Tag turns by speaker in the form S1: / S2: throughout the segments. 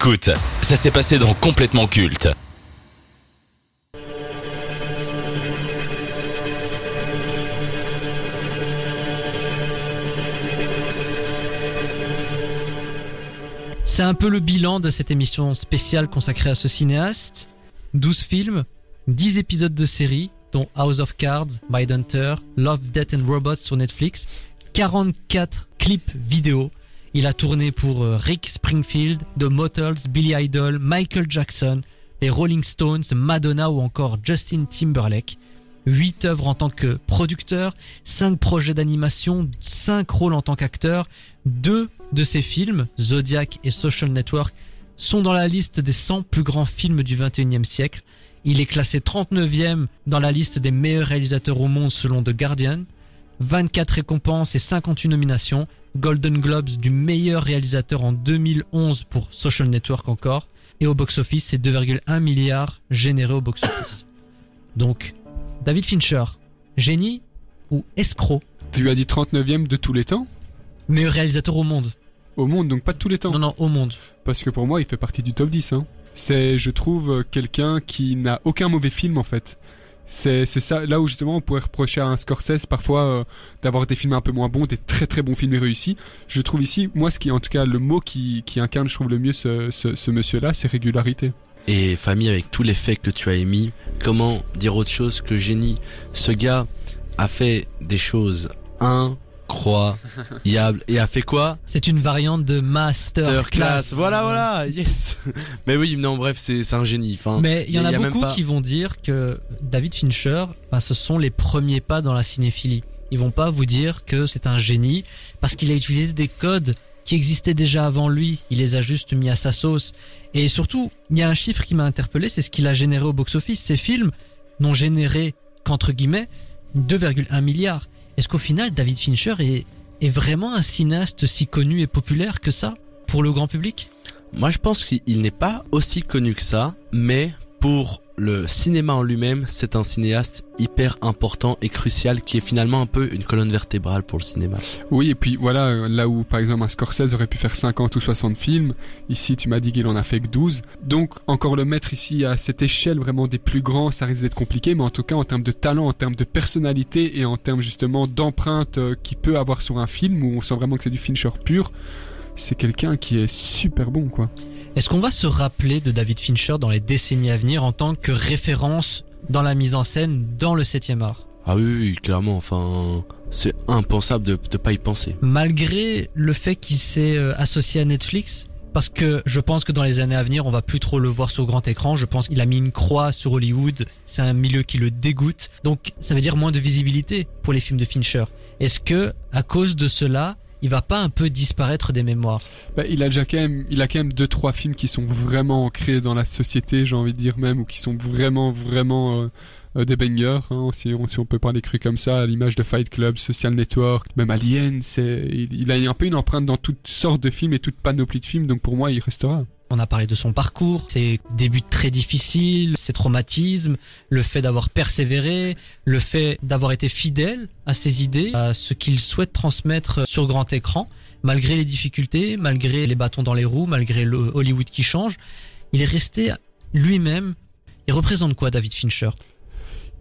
S1: Écoute, ça s'est passé dans Complètement Culte.
S2: C'est un peu le bilan de cette émission spéciale consacrée à ce cinéaste. 12 films, 10 épisodes de série, dont House of Cards, Mindhunter, Love, Death and Robots sur Netflix, 44 clips vidéo. Il a tourné pour euh, Rick Springfield, The Motels, Billy Idol, Michael Jackson, les Rolling Stones, Madonna ou encore Justin Timberlake. 8 œuvres en tant que producteur, 5 projets d'animation, 5 rôles en tant qu'acteur. Deux de ses films, Zodiac et Social Network, sont dans la liste des 100 plus grands films du 21e siècle. Il est classé 39e dans la liste des meilleurs réalisateurs au monde selon The Guardian. 24 récompenses et 58 nominations. Golden Globes du meilleur réalisateur en 2011 pour Social Network encore. Et au box-office, c'est 2,1 milliards générés au box-office. Donc, David Fincher, génie ou escroc?
S3: Tu lui as dit 39e de tous les temps?
S2: Meilleur réalisateur au monde.
S3: Au monde, donc pas de tous les temps.
S2: Non, non, au monde.
S3: Parce que pour moi, il fait partie du top 10. Hein. C'est, je trouve, quelqu'un qui n'a aucun mauvais film en fait. C'est, ça, là où justement on pourrait reprocher à un Scorsese parfois euh, d'avoir des films un peu moins bons, des très très bons films réussis. Je trouve ici, moi, ce qui est en tout cas le mot qui, qui incarne, je trouve le mieux ce, ce, ce monsieur-là, c'est régularité.
S4: Et famille, avec tous les faits que tu as émis, comment dire autre chose que génie? Ce gars a fait des choses incroyables. Et a fait quoi
S2: C'est une variante de master class.
S4: Voilà, voilà, yes. Mais oui, non, bref, c'est un génie. Enfin,
S2: Mais il y en a, beaucoup
S4: pas-
S2: qui vont dire que David Fincher, ben, ce sont les premiers pas dans la cinéphilie. Ils vont pas vous dire que c'est un génie parce qu'il a utilisé des codes qui existaient déjà avant lui. Il les a juste mis à sa sauce. Et surtout, il y a un chiffre qui m'a interpellé, c'est ce qu'il a généré au box-office. Ces films n'ont généré qu'entre guillemets 2,1 milliards. Est-ce qu'au final, David Fincher est, vraiment un cinéaste si connu et populaire que ça pour le grand public?
S4: Moi, je pense qu'il n'est pas aussi connu que ça, mais pour le cinéma en lui-même, c'est un cinéaste hyper important et crucial qui est finalement un peu une colonne vertébrale pour le cinéma.
S3: Oui, et puis voilà, euh, là où par exemple un Scorsese aurait pu faire 50 ou 60 films, ici tu m'as dit qu'il en a fait que 12. Donc encore le mettre ici à cette échelle vraiment des plus grands, ça risque d'être compliqué, mais en tout cas en termes de talent, en termes de personnalité et en termes justement d'empreinte euh, qu'il peut avoir sur un film où on sent vraiment que c'est du Fincher pur, c'est quelqu'un qui est super bon quoi.
S2: Est-ce qu'on va se rappeler de David Fincher dans les décennies à venir en tant que référence dans la mise en scène dans le 7 art?
S4: Ah oui, oui, clairement, enfin, c'est impensable de ne pas y penser.
S2: Malgré le fait qu'il s'est euh, associé à Netflix parce que je pense que dans les années à venir, on va plus trop le voir sur grand écran. Je pense qu'il a mis une croix sur Hollywood. C'est un milieu qui le dégoûte. Donc, ça veut dire moins de visibilité pour les films de Fincher. Est-ce que, à cause de cela, il va pas un peu disparaître des mémoires
S3: Bah, il a déjà quand même, il a quand même deux trois films qui sont vraiment ancrés dans la société, j'ai envie de dire même, ou qui sont vraiment vraiment euh, euh, des bangers, hein, si, on, si on peut parler cru comme ça, à l'image de Fight Club, Social Network, même Alien, c'est, il, il a un peu une empreinte dans toutes sortes de films et toute panoplie de films, donc pour moi il restera.
S2: On a parlé de son parcours, ses débuts très difficiles, ses traumatismes, le fait d'avoir persévéré, le fait d'avoir été fidèle à ses idées, à ce qu'il souhaite transmettre sur grand écran, malgré les difficultés, malgré les bâtons dans les roues, malgré le Hollywood qui change. Il est resté lui-même. Il représente quoi, David Fincher?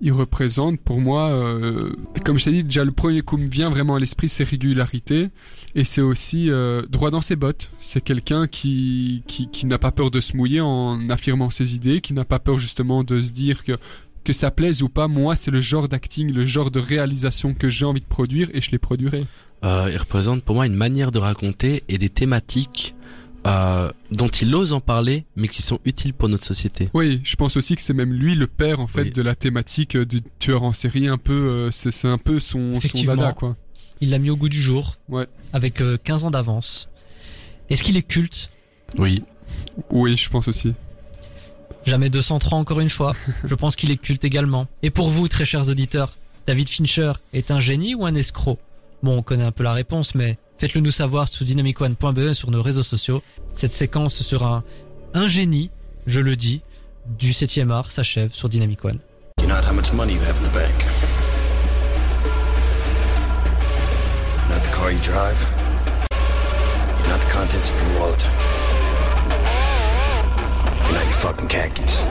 S3: Il représente pour moi, euh, comme je t'ai dit, déjà le premier coup me vient vraiment à l'esprit, c'est régularité et c'est aussi euh, droit dans ses bottes. C'est quelqu'un qui, qui, qui n'a pas peur de se mouiller en affirmant ses idées, qui n'a pas peur justement de se dire que que ça plaise ou pas, moi c'est le genre d'acting, le genre de réalisation que j'ai envie de produire et je les produirai.
S4: Euh, il représente pour moi une manière de raconter et des thématiques euh, dont il ose en parler, mais qui sont utiles pour notre société.
S3: Oui, je pense aussi que c'est même lui le père en fait
S4: Oui.
S3: de la thématique euh, du tueur en série, un peu, euh, c'est un peu son, son dada quoi.
S2: Il l'a mis au goût du jour,
S3: Ouais.
S2: avec euh, 15 ans d'avance. Est-ce qu'il est culte?
S4: Oui.
S3: Oui, je pense aussi.
S2: Jamais 203 encore une fois. Je pense qu'il est culte également. Et pour vous, très chers auditeurs, David Fincher est un génie ou un escroc? Bon, on connaît un peu la réponse, mais faites-le nous savoir sur dynamicone.be sur nos réseaux sociaux. Cette séquence sur un, un génie, je le dis, du 7 art s'achève sur Dynamic One.
S5: You know how much money you have in the bank. Not the car you drive. Not the contents of your wallet. fucking khakis.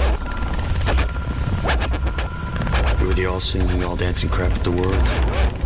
S5: You were the all singing, all dancing crap of the world.